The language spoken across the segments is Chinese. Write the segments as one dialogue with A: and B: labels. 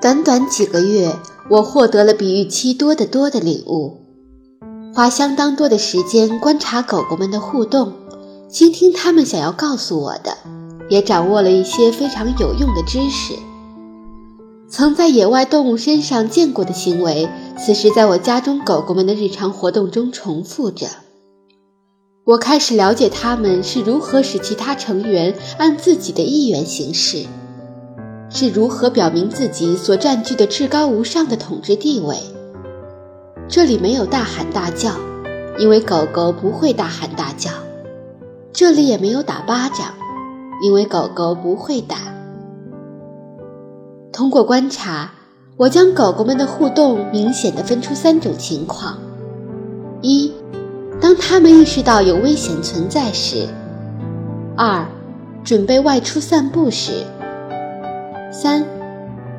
A: 短短几个月，我获得了比预期多得多的领悟。花相当多的时间观察狗狗们的互动，倾听它们想要告诉我的，也掌握了一些非常有用的知识。曾在野外动物身上见过的行为，此时在我家中狗狗们的日常活动中重复着。我开始了解它们是如何使其他成员按自己的意愿行事。是如何表明自己所占据的至高无上的统治地位？这里没有大喊大叫，因为狗狗不会大喊大叫；这里也没有打巴掌，因为狗狗不会打。通过观察，我将狗狗们的互动明显的分出三种情况：一，当它们意识到有危险存在时；二，准备外出散步时。三，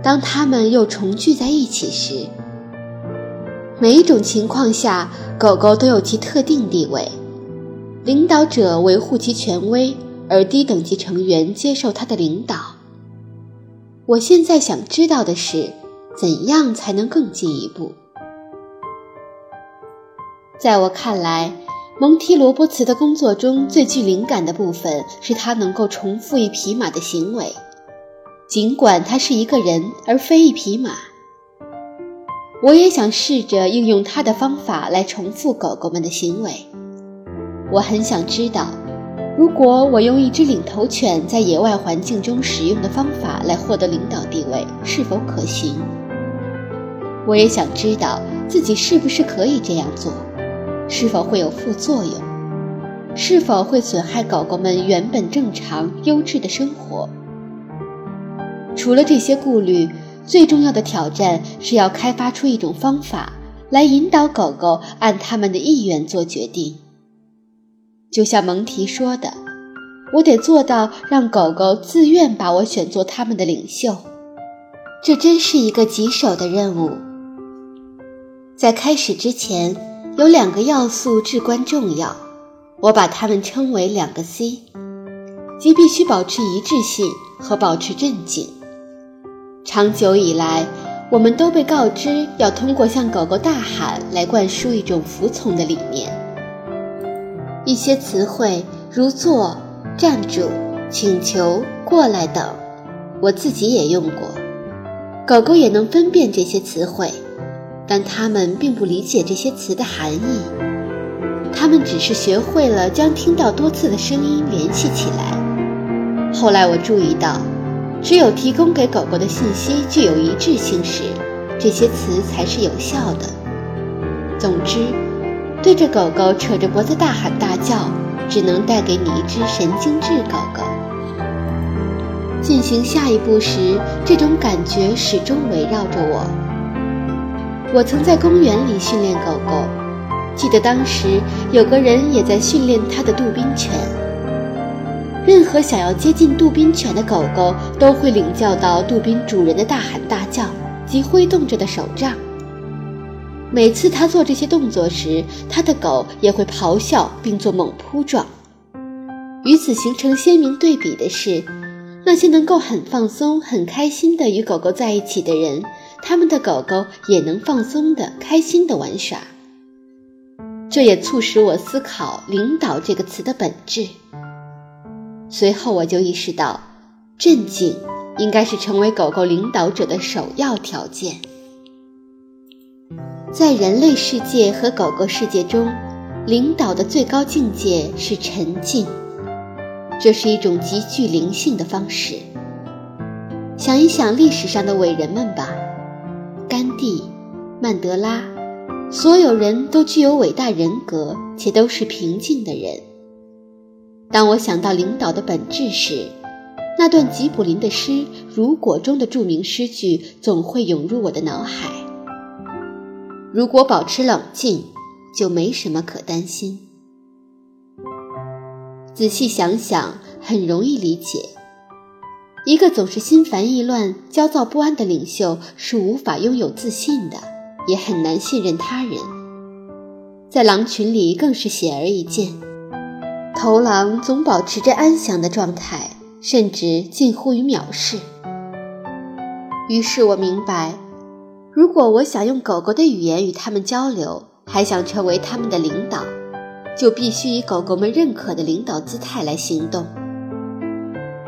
A: 当他们又重聚在一起时，每一种情况下，狗狗都有其特定地位，领导者维护其权威，而低等级成员接受他的领导。我现在想知道的是，怎样才能更进一步？在我看来，蒙提罗波茨的工作中最具灵感的部分是他能够重复一匹马的行为。尽管他是一个人而非一匹马，我也想试着应用他的方法来重复狗狗们的行为。我很想知道，如果我用一只领头犬在野外环境中使用的方法来获得领导地位，是否可行？我也想知道自己是不是可以这样做，是否会有副作用，是否会损害狗狗们原本正常优质的生活。除了这些顾虑，最重要的挑战是要开发出一种方法来引导狗狗按他们的意愿做决定。就像蒙提说的，我得做到让狗狗自愿把我选作他们的领袖。这真是一个棘手的任务。在开始之前，有两个要素至关重要，我把它们称为两个 C，即必须保持一致性和保持镇静。长久以来，我们都被告知要通过向狗狗大喊来灌输一种服从的理念。一些词汇如“坐”“站住”“请求”“过来”等，我自己也用过。狗狗也能分辨这些词汇，但它们并不理解这些词的含义。它们只是学会了将听到多次的声音联系起来。后来我注意到。只有提供给狗狗的信息具有一致性时，这些词才是有效的。总之，对着狗狗扯着脖子大喊大叫，只能带给你一只神经质狗狗。进行下一步时，这种感觉始终围绕着我。我曾在公园里训练狗狗，记得当时有个人也在训练他的杜宾犬。任何想要接近杜宾犬的狗狗都会领教到杜宾主人的大喊大叫及挥动着的手杖。每次他做这些动作时，他的狗也会咆哮并做猛扑状。与此形成鲜明对比的是，那些能够很放松、很开心地与狗狗在一起的人，他们的狗狗也能放松地、开心地玩耍。这也促使我思考“领导”这个词的本质。随后我就意识到，镇静应该是成为狗狗领导者的首要条件。在人类世界和狗狗世界中，领导的最高境界是沉静，这是一种极具灵性的方式。想一想历史上的伟人们吧，甘地、曼德拉，所有人都具有伟大人格，且都是平静的人。当我想到领导的本质时，那段吉卜林的诗《如果》中的著名诗句总会涌入我的脑海。如果保持冷静，就没什么可担心。仔细想想，很容易理解：一个总是心烦意乱、焦躁不安的领袖是无法拥有自信的，也很难信任他人。在狼群里更是显而易见。头狼总保持着安详的状态，甚至近乎于藐视。于是我明白，如果我想用狗狗的语言与它们交流，还想成为它们的领导，就必须以狗狗们认可的领导姿态来行动。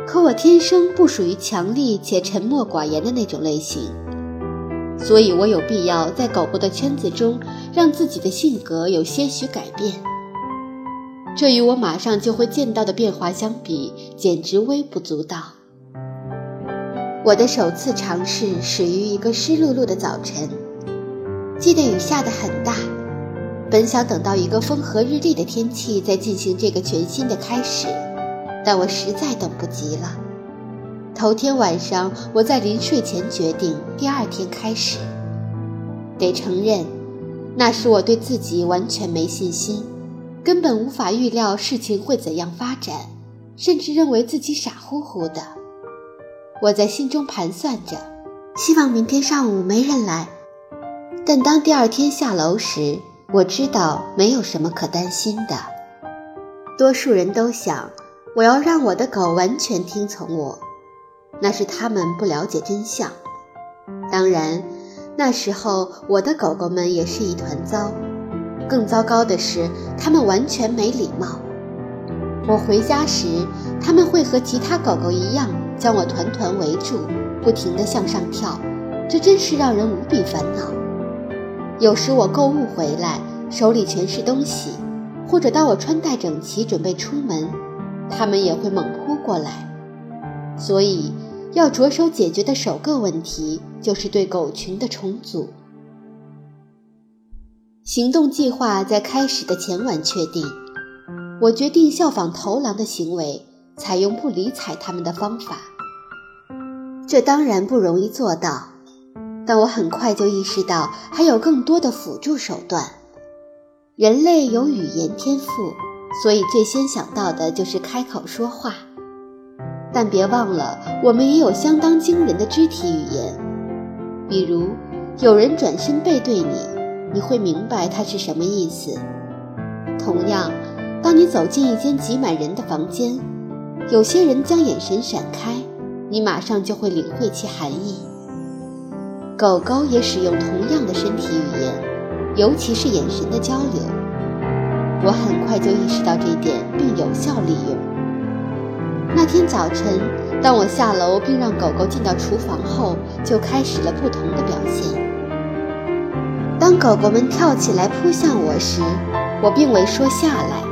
A: 可我天生不属于强力且沉默寡言的那种类型，所以我有必要在狗狗的圈子中让自己的性格有些许改变。这与我马上就会见到的变化相比，简直微不足道。我的首次尝试始于一个湿漉漉的早晨，记得雨下得很大，本想等到一个风和日丽的天气再进行这个全新的开始，但我实在等不及了。头天晚上，我在临睡前决定第二天开始。得承认，那时我对自己完全没信心，根本无法预料事情会怎样发展，甚至认为自己傻乎乎的。我在心中盘算着，希望明天上午没人来。但当第二天下楼时，我知道没有什么可担心的。多数人都想，我要让我的狗完全听从我，那是他们不了解真相。当然，那时候我的狗狗们也是一团糟。更糟糕的是，它们完全没礼貌。我回家时，他们会和其他狗狗一样。将我团团围住，不停地向上跳，这真是让人无比烦恼。有时我购物回来，手里全是东西，或者当我穿戴整齐准备出门，他们也会猛扑过来。所以，要着手解决的首个问题就是对狗群的重组。行动计划在开始的前晚确定，我决定效仿头狼的行为。采用不理睬他们的方法，这当然不容易做到，但我很快就意识到还有更多的辅助手段。人类有语言天赋，所以最先想到的就是开口说话。但别忘了，我们也有相当惊人的肢体语言，比如有人转身背对你，你会明白它是什么意思。同样，当你走进一间挤满人的房间。有些人将眼神闪开，你马上就会领会其含义。狗狗也使用同样的身体语言，尤其是眼神的交流。我很快就意识到这一点，并有效利用。那天早晨，当我下楼并让狗狗进到厨房后，就开始了不同的表现。当狗狗们跳起来扑向我时，我并未说下来。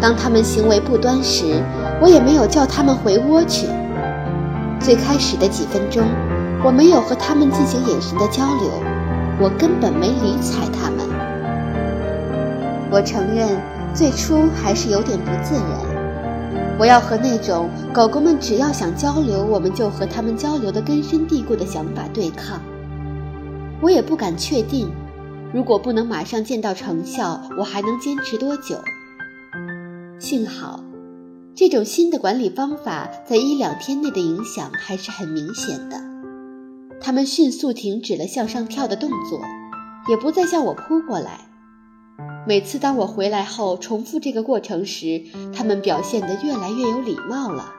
A: 当它们行为不端时，我也没有叫它们回窝去。最开始的几分钟，我没有和它们进行眼神的交流，我根本没理睬它们。我承认，最初还是有点不自然。我要和那种狗狗们只要想交流，我们就和它们交流的根深蒂固的想法对抗。我也不敢确定，如果不能马上见到成效，我还能坚持多久。幸好，这种新的管理方法在一两天内的影响还是很明显的。他们迅速停止了向上跳的动作，也不再向我扑过来。每次当我回来后重复这个过程时，他们表现得越来越有礼貌了。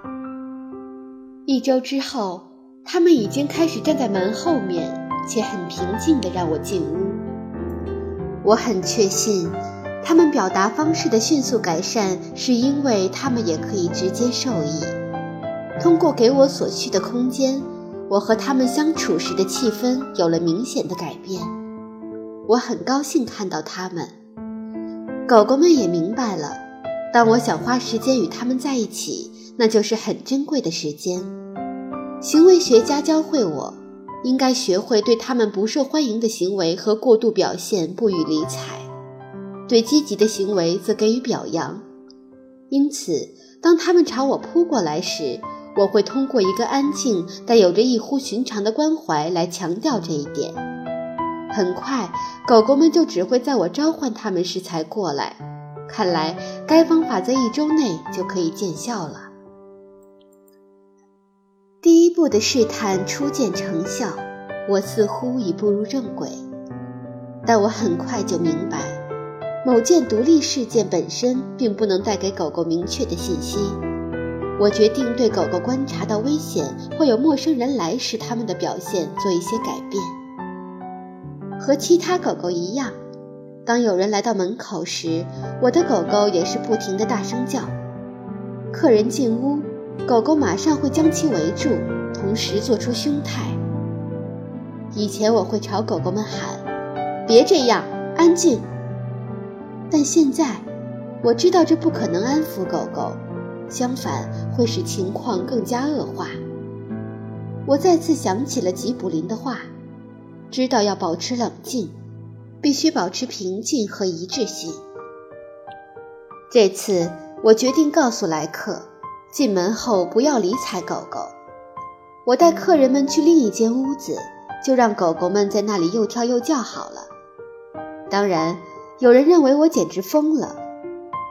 A: 一周之后，他们已经开始站在门后面，且很平静地让我进屋。我很确信。他们表达方式的迅速改善，是因为他们也可以直接受益。通过给我所需的空间，我和他们相处时的气氛有了明显的改变。我很高兴看到他们。狗狗们也明白了，当我想花时间与他们在一起，那就是很珍贵的时间。行为学家教会我，应该学会对他们不受欢迎的行为和过度表现不予理睬。对积极的行为则给予表扬，因此，当他们朝我扑过来时，我会通过一个安静但有着异乎寻常的关怀来强调这一点。很快，狗狗们就只会在我召唤它们时才过来。看来，该方法在一周内就可以见效了。第一步的试探初见成效，我似乎已步入正轨，但我很快就明白。某件独立事件本身并不能带给狗狗明确的信息，我决定对狗狗观察到危险或有陌生人来时，它们的表现做一些改变。和其他狗狗一样，当有人来到门口时，我的狗狗也是不停地大声叫。客人进屋，狗狗马上会将其围住，同时做出凶态。以前我会朝狗狗们喊：“别这样，安静。”但现在，我知道这不可能安抚狗狗。相反，会使情况更加恶化。我再次想起了吉卜林的话，知道要保持冷静，必须保持平静和一致性。这次，我决定告诉莱克，进门后不要理睬狗狗。我带客人们去另一间屋子，就让狗狗们在那里又跳又叫好了。当然，有人认为我简直疯了。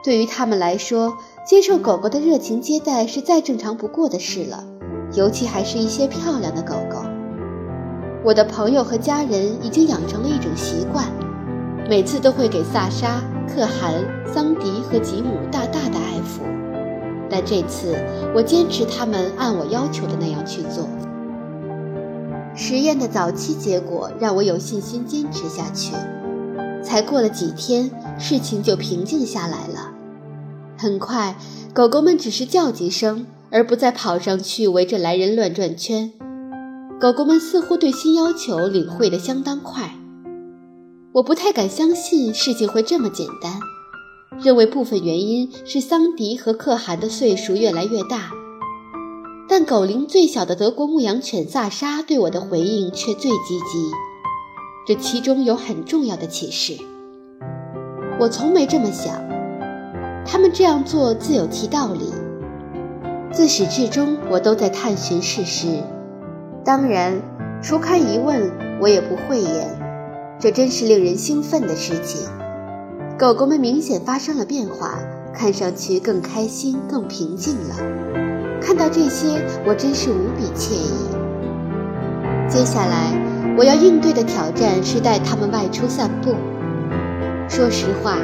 A: 对于他们来说，接受狗狗的热情接待是再正常不过的事了，尤其还是一些漂亮的狗狗。我的朋友和家人已经养成了一种习惯，每次都会给萨莎、可汗、桑迪和吉姆大大的爱抚。但这次我坚持他们按我要求的那样去做。实验的早期结果让我有信心坚持下去。才过了几天，事情就平静下来了。很快，狗狗们只是叫几声，而不再跑上去围着来人乱转圈。狗狗们似乎对新要求领会得相当快。我不太敢相信事情会这么简单，认为部分原因是桑迪和可汗的岁数越来越大。但狗龄最小的德国牧羊犬萨莎对我的回应却最积极，这其中有很重要的启示。我从没这么想。他们这样做自有其道理。自始至终，我都在探寻事实。当然，除开疑问，我也不讳言。这真是令人兴奋的事情。狗狗们明显发生了变化，看上去更开心、更平静了。看到这些，我真是无比惬意。接下来，我要应对的挑战是带它们外出散步。说实话。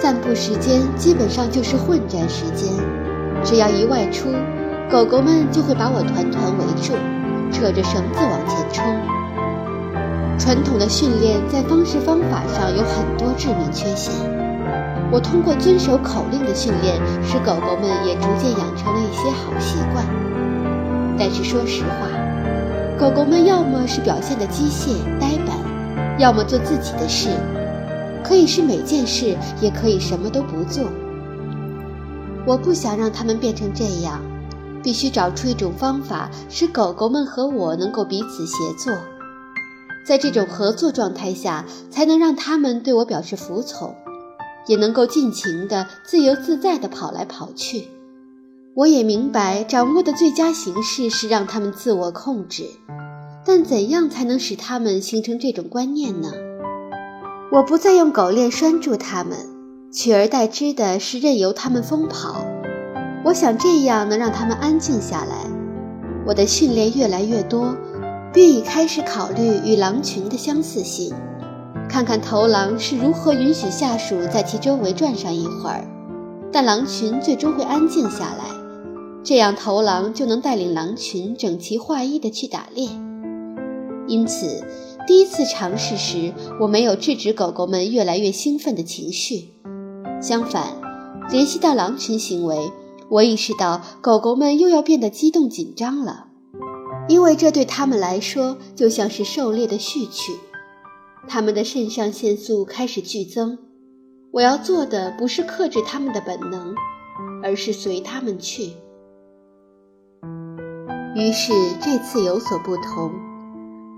A: 散步时间基本上就是混战时间，只要一外出，狗狗们就会把我团团围住，扯着绳子往前冲。传统的训练在方式方法上有很多致命缺陷，我通过遵守口令的训练，使狗狗们也逐渐养成了一些好习惯。但是说实话，狗狗们要么是表现的机械呆板，要么做自己的事。可以是每件事，也可以什么都不做。我不想让它们变成这样，必须找出一种方法，使狗狗们和我能够彼此协作。在这种合作状态下，才能让他们对我表示服从，也能够尽情的、自由自在地跑来跑去。我也明白，掌握的最佳形式是让他们自我控制，但怎样才能使他们形成这种观念呢？我不再用狗链拴住他们，取而代之的是任由他们疯跑。我想这样能让他们安静下来。我的训练越来越多，并已开始考虑与狼群的相似性，看看头狼是如何允许下属在其周围转上一会儿，但狼群最终会安静下来，这样头狼就能带领狼群整齐划一地去打猎。因此。第一次尝试时，我没有制止狗狗们越来越兴奋的情绪。相反，联系到狼群行为，我意识到狗狗们又要变得激动紧张了，因为这对它们来说就像是狩猎的序曲。它们的肾上腺素开始剧增。我要做的不是克制它们的本能，而是随它们去。于是这次有所不同。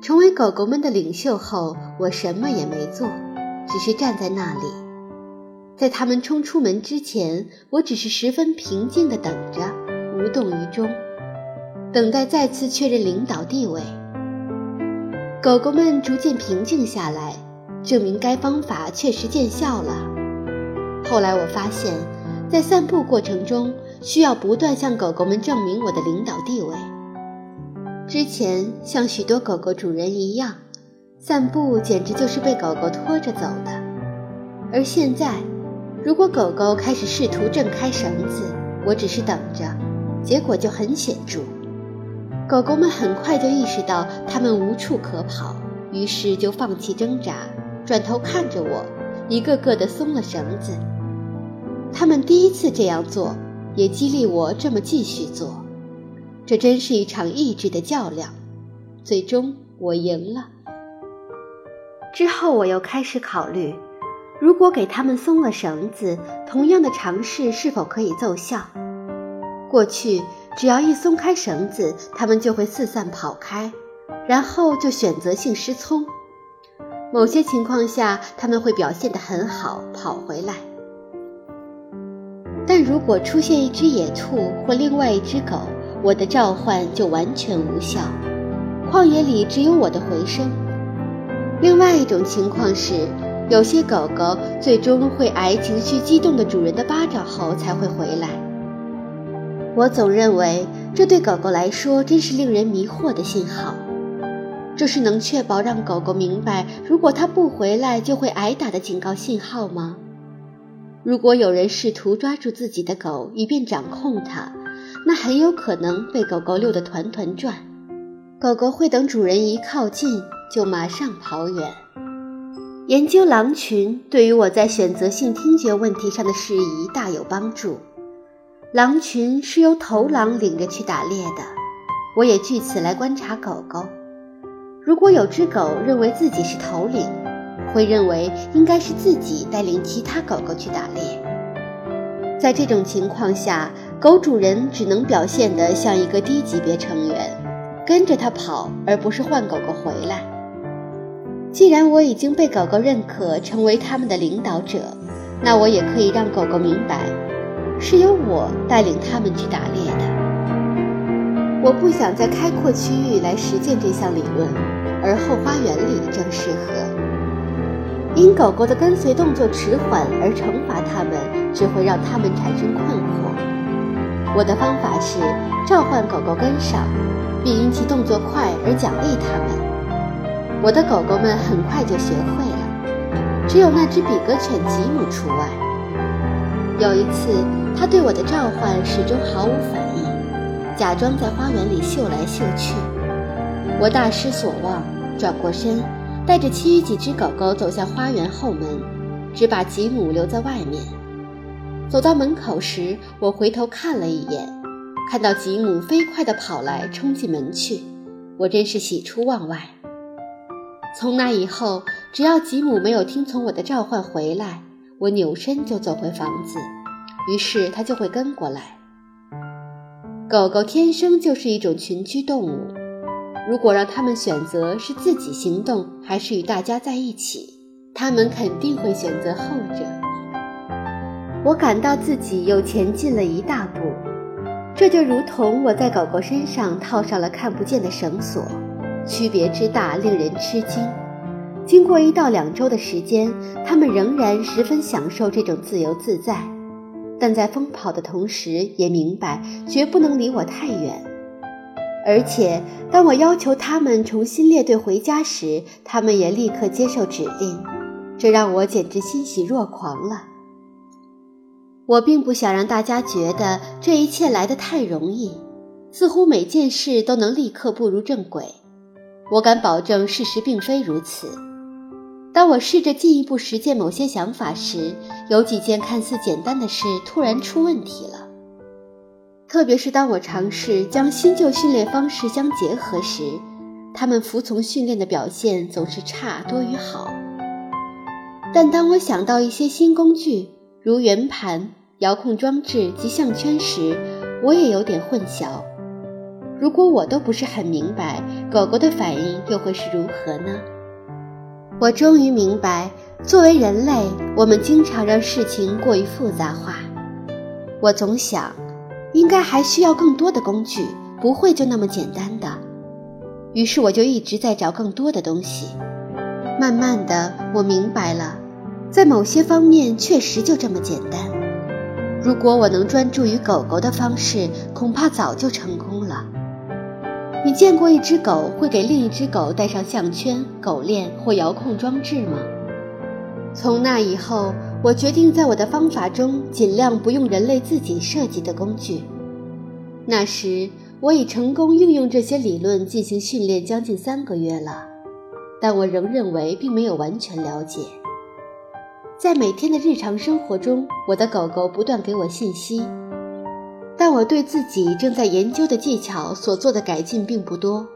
A: 成为狗狗们的领袖后，我什么也没做，只是站在那里。在他们冲出门之前，我只是十分平静地等着，无动于衷，等待再次确认领导地位。狗狗们逐渐平静下来，证明该方法确实见效了。后来我发现，在散步过程中，需要不断向狗狗们证明我的领导地位。之前像许多狗狗主人一样，散步简直就是被狗狗拖着走的。而现在，如果狗狗开始试图挣开绳子，我只是等着，结果就很显著。狗狗们很快就意识到它们无处可跑，于是就放弃挣扎，转头看着我，一个个的松了绳子。它们第一次这样做，也激励我这么继续做。这真是一场意志的较量，最终我赢了。之后我又开始考虑，如果给他们松了绳子，同样的尝试是否可以奏效？过去。只要一松开绳子，它们就会四散跑开，然后就选择性失聪。某些情况下，它们会表现得很好，跑回来。但如果出现一只野兔或另外一只狗，我的召唤就完全无效，旷野里只有我的回声。另外一种情况是，有些狗狗最终会挨情绪激动的主人的巴掌后才会回来。我总认为，这对狗狗来说真是令人迷惑的信号。这是能确保让狗狗明白，如果它不回来就会挨打的警告信号吗？如果有人试图抓住自己的狗以便掌控它，那很有可能被狗狗遛得团团转。狗狗会等主人一靠近就马上跑远。研究狼群对于我在选择性听觉问题上的事宜大有帮助。狼群是由头狼领着去打猎的，我也据此来观察狗狗。如果有只狗认为自己是头领，会认为应该是自己带领其他狗狗去打猎。在这种情况下，狗主人只能表现得像一个低级别成员，跟着它跑，而不是换狗狗回来。既然我已经被狗狗认可成为他们的领导者，那我也可以让狗狗明白。是由我带领他们去打猎的。我不想在开阔区域来实践这项理论，而后花园里正适合。因狗狗的跟随动作迟缓而惩罚它们，只会让它们产生困惑。我的方法是召唤狗狗跟上，并因其动作快而奖励它们。我的狗狗们很快就学会了，只有那只比格犬吉姆除外。有一次。他对我的召唤始终毫无反应，假装在花园里嗅来嗅去。我大失所望，转过身，带着其余几只狗狗走向花园后门，只把吉姆留在外面。走到门口时，我回头看了一眼，看到吉姆飞快地跑来，冲进门去。我真是喜出望外。从那以后，只要吉姆没有听从我的召唤回来，我扭身就走回房子。于是它就会跟过来。狗狗天生就是一种群居动物，如果让它们选择是自己行动还是与大家在一起，它们肯定会选择后者。我感到自己又前进了一大步，这就如同我在狗狗身上套上了看不见的绳索，区别之大令人吃惊。经过一到两周的时间，它们仍然十分享受这种自由自在。但在疯跑的同时，也明白绝不能离我太远。而且，当我要求他们重新列队回家时，他们也立刻接受指令，这让我简直欣喜若狂了。我并不想让大家觉得这一切来得太容易，似乎每件事都能立刻步入正轨。我敢保证，事实并非如此。当我试着进一步实践某些想法时，有几件看似简单的事突然出问题了。特别是当我尝试将新旧训练方式相结合时，他们服从训练的表现总是差多于好。但当我想到一些新工具，如圆盘、遥控装置及项圈时，我也有点混淆。如果我都不是很明白，狗狗的反应又会是如何呢？我终于明白，作为人类，我们经常让事情过于复杂化。我总想，应该还需要更多的工具，不会就那么简单的。于是我就一直在找更多的东西。慢慢的，我明白了，在某些方面确实就这么简单。如果我能专注于狗狗的方式，恐怕早就成功。你见过一只狗会给另一只狗戴上项圈、狗链或遥控装置吗？从那以后，我决定在我的方法中尽量不用人类自己设计的工具。那时我已成功运用这些理论进行训练将近三个月了，但我仍认为并没有完全了解。在每天的日常生活中，我的狗狗不断给我信息，但我对自己正在研究的技巧所做的改进并不多，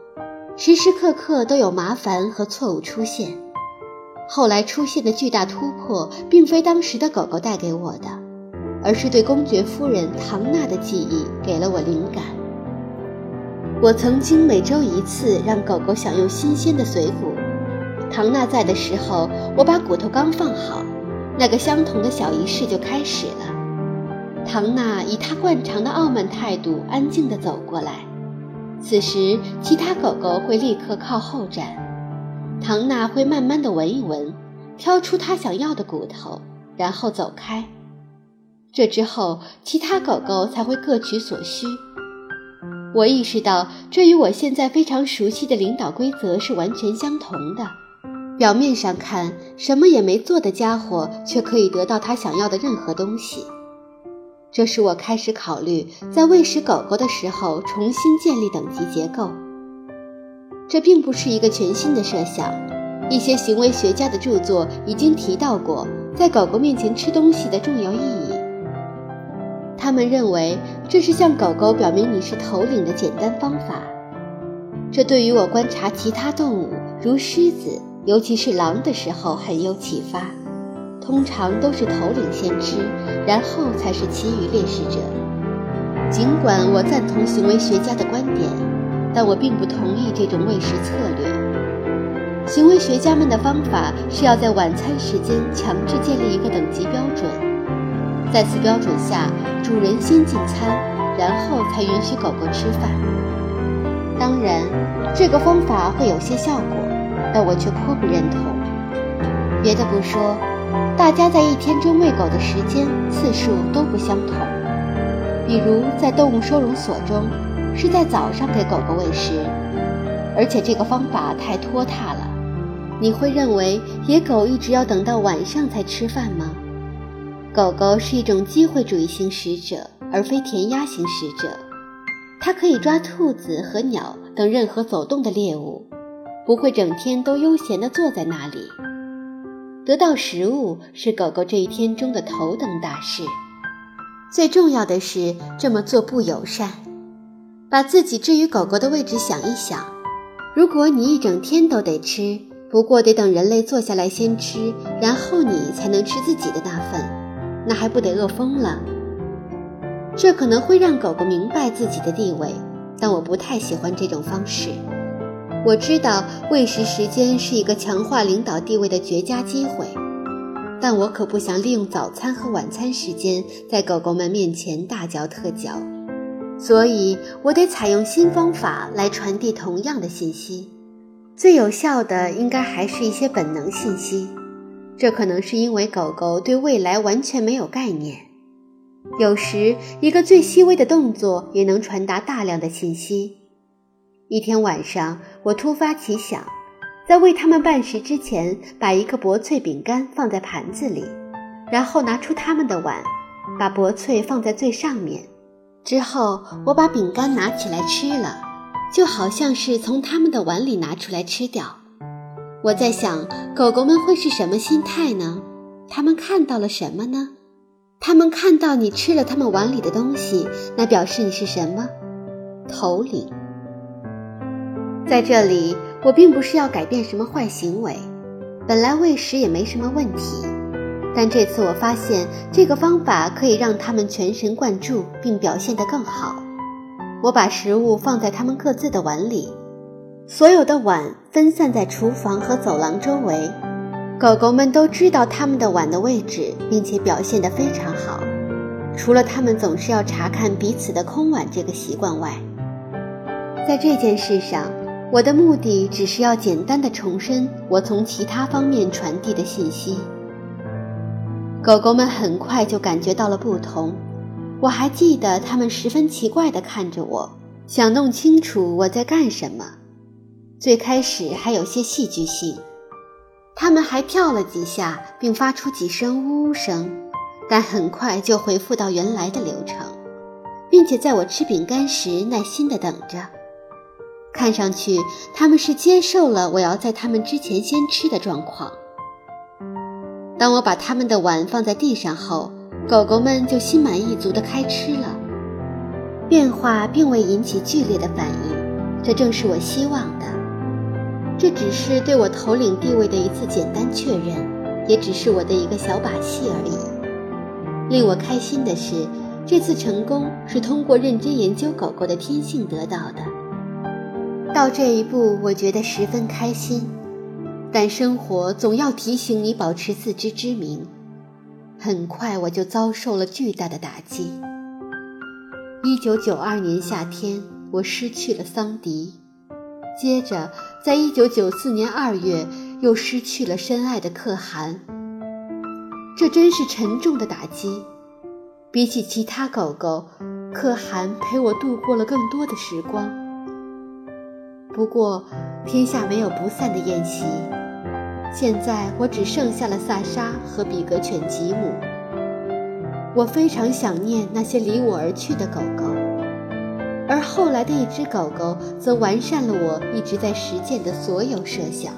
A: 时时刻刻都有麻烦和错误出现。后来出现的巨大突破，并非当时的狗狗带给我的，而是对公爵夫人唐娜的记忆给了我灵感。我曾经每周一次让狗狗享用新鲜的髓骨。唐娜在的时候，我把骨头刚放好，那个相同的小仪式就开始了。唐娜以她惯常的傲慢态度安静地走过来，此时其他狗狗会立刻靠后站。唐娜会慢慢地闻一闻，挑出她想要的骨头，然后走开。这之后，其他狗狗才会各取所需。我意识到，这与我现在非常熟悉的领导规则是完全相同的。表面上看，什么也没做的家伙却可以得到他想要的任何东西。这使我开始考虑，在喂食狗狗的时候重新建立等级结构。这并不是一个全新的设想，一些行为学家的著作已经提到过在狗狗面前吃东西的重要意义。他们认为这是向狗狗表明你是头领的简单方法。这对于我观察其他动物，如狮子，尤其是狼的时候很有启发。通常都是头领先吃，然后才是其余猎食者。尽管我赞同行为学家的观点。但我并不同意这种喂食策略。行为学家们的方法是要在晚餐时间强制建立一个等级标准，在此标准下，主人先进餐，然后才允许狗狗吃饭。当然，这个方法会有些效果，但我却颇不认同。别的不说，大家在一天中喂狗的时间次数都不相同。比如在动物收容所中。是在早上给狗狗喂食，而且这个方法太拖沓了。你会认为野狗一直要等到晚上才吃饭吗？狗狗是一种机会主义型食者，而非填鸭型食者。它可以抓兔子和鸟等任何走动的猎物，不会整天都悠闲地坐在那里。得到食物是狗狗这一天中的头等大事。最重要的是，这么做不友善。把自己置于狗狗的位置想一想，如果你一整天都得吃，不过得等人类坐下来先吃，然后你才能吃自己的那份，那还不得饿疯了？这可能会让狗狗明白自己的地位，但我不太喜欢这种方式。我知道喂食时间是一个强化领导地位的绝佳机会，但我可不想利用早餐和晚餐时间在狗狗们面前大嚼特嚼。所以我得采用新方法来传递同样的信息，最有效的应该还是一些本能信息。这可能是因为狗狗对未来完全没有概念。有时一个最细微的动作也能传达大量的信息。一天晚上，我突发奇想，在为它们办事之前，把一个薄脆饼干放在盘子里，然后拿出它们的碗，把薄脆放在最上面。之后，我把饼干拿起来吃了，就好像是从他们的碗里拿出来吃掉。我在想，狗狗们会是什么心态呢？他们看到了什么呢？他们看到你吃了他们碗里的东西，那表示你是什么？头领。在这里，我并不是要改变什么坏行为，本来喂食也没什么问题。但这次我发现这个方法可以让他们全神贯注并表现得更好。我把食物放在他们各自的碗里，所有的碗分散在厨房和走廊周围。狗狗们都知道他们的碗的位置，并且表现得非常好。除了他们总是要查看彼此的空碗这个习惯外，在这件事上，我的目的只是要简单的重申我从其他方面传递的信息。狗狗们很快就感觉到了不同，我还记得它们十分奇怪地看着我，想弄清楚我在干什么。最开始还有些戏剧性，它们还跳了几下，并发出几声呜呜声，但很快就恢复到原来的流程。并且在我吃饼干时耐心地等着。看上去他们是接受了我要在他们之前先吃的状况。当我把他们的碗放在地上后，狗狗们就心满意足地开吃了。变化并未引起剧烈的反应，这正是我希望的。这只是对我头领地位的一次简单确认，也只是我的一个小把戏而已。令我开心的是，这次成功是通过认真研究狗狗的天性得到的。到这一步，我觉得十分开心。但生活总要提醒你保持自知之明。很快，我就遭受了巨大的打击。一九九二年夏天，我失去了桑迪。接着，在一九九四年二月，又失去了深爱的可汗。这真是沉重的打击。比起其他狗狗，可汗陪我度过了更多的时光。不过，天下没有不散的宴席。现在我只剩下了萨沙和比格犬吉姆。我非常想念那些离我而去的狗狗。而后来的一只狗狗则完善了我一直在实践的所有设想。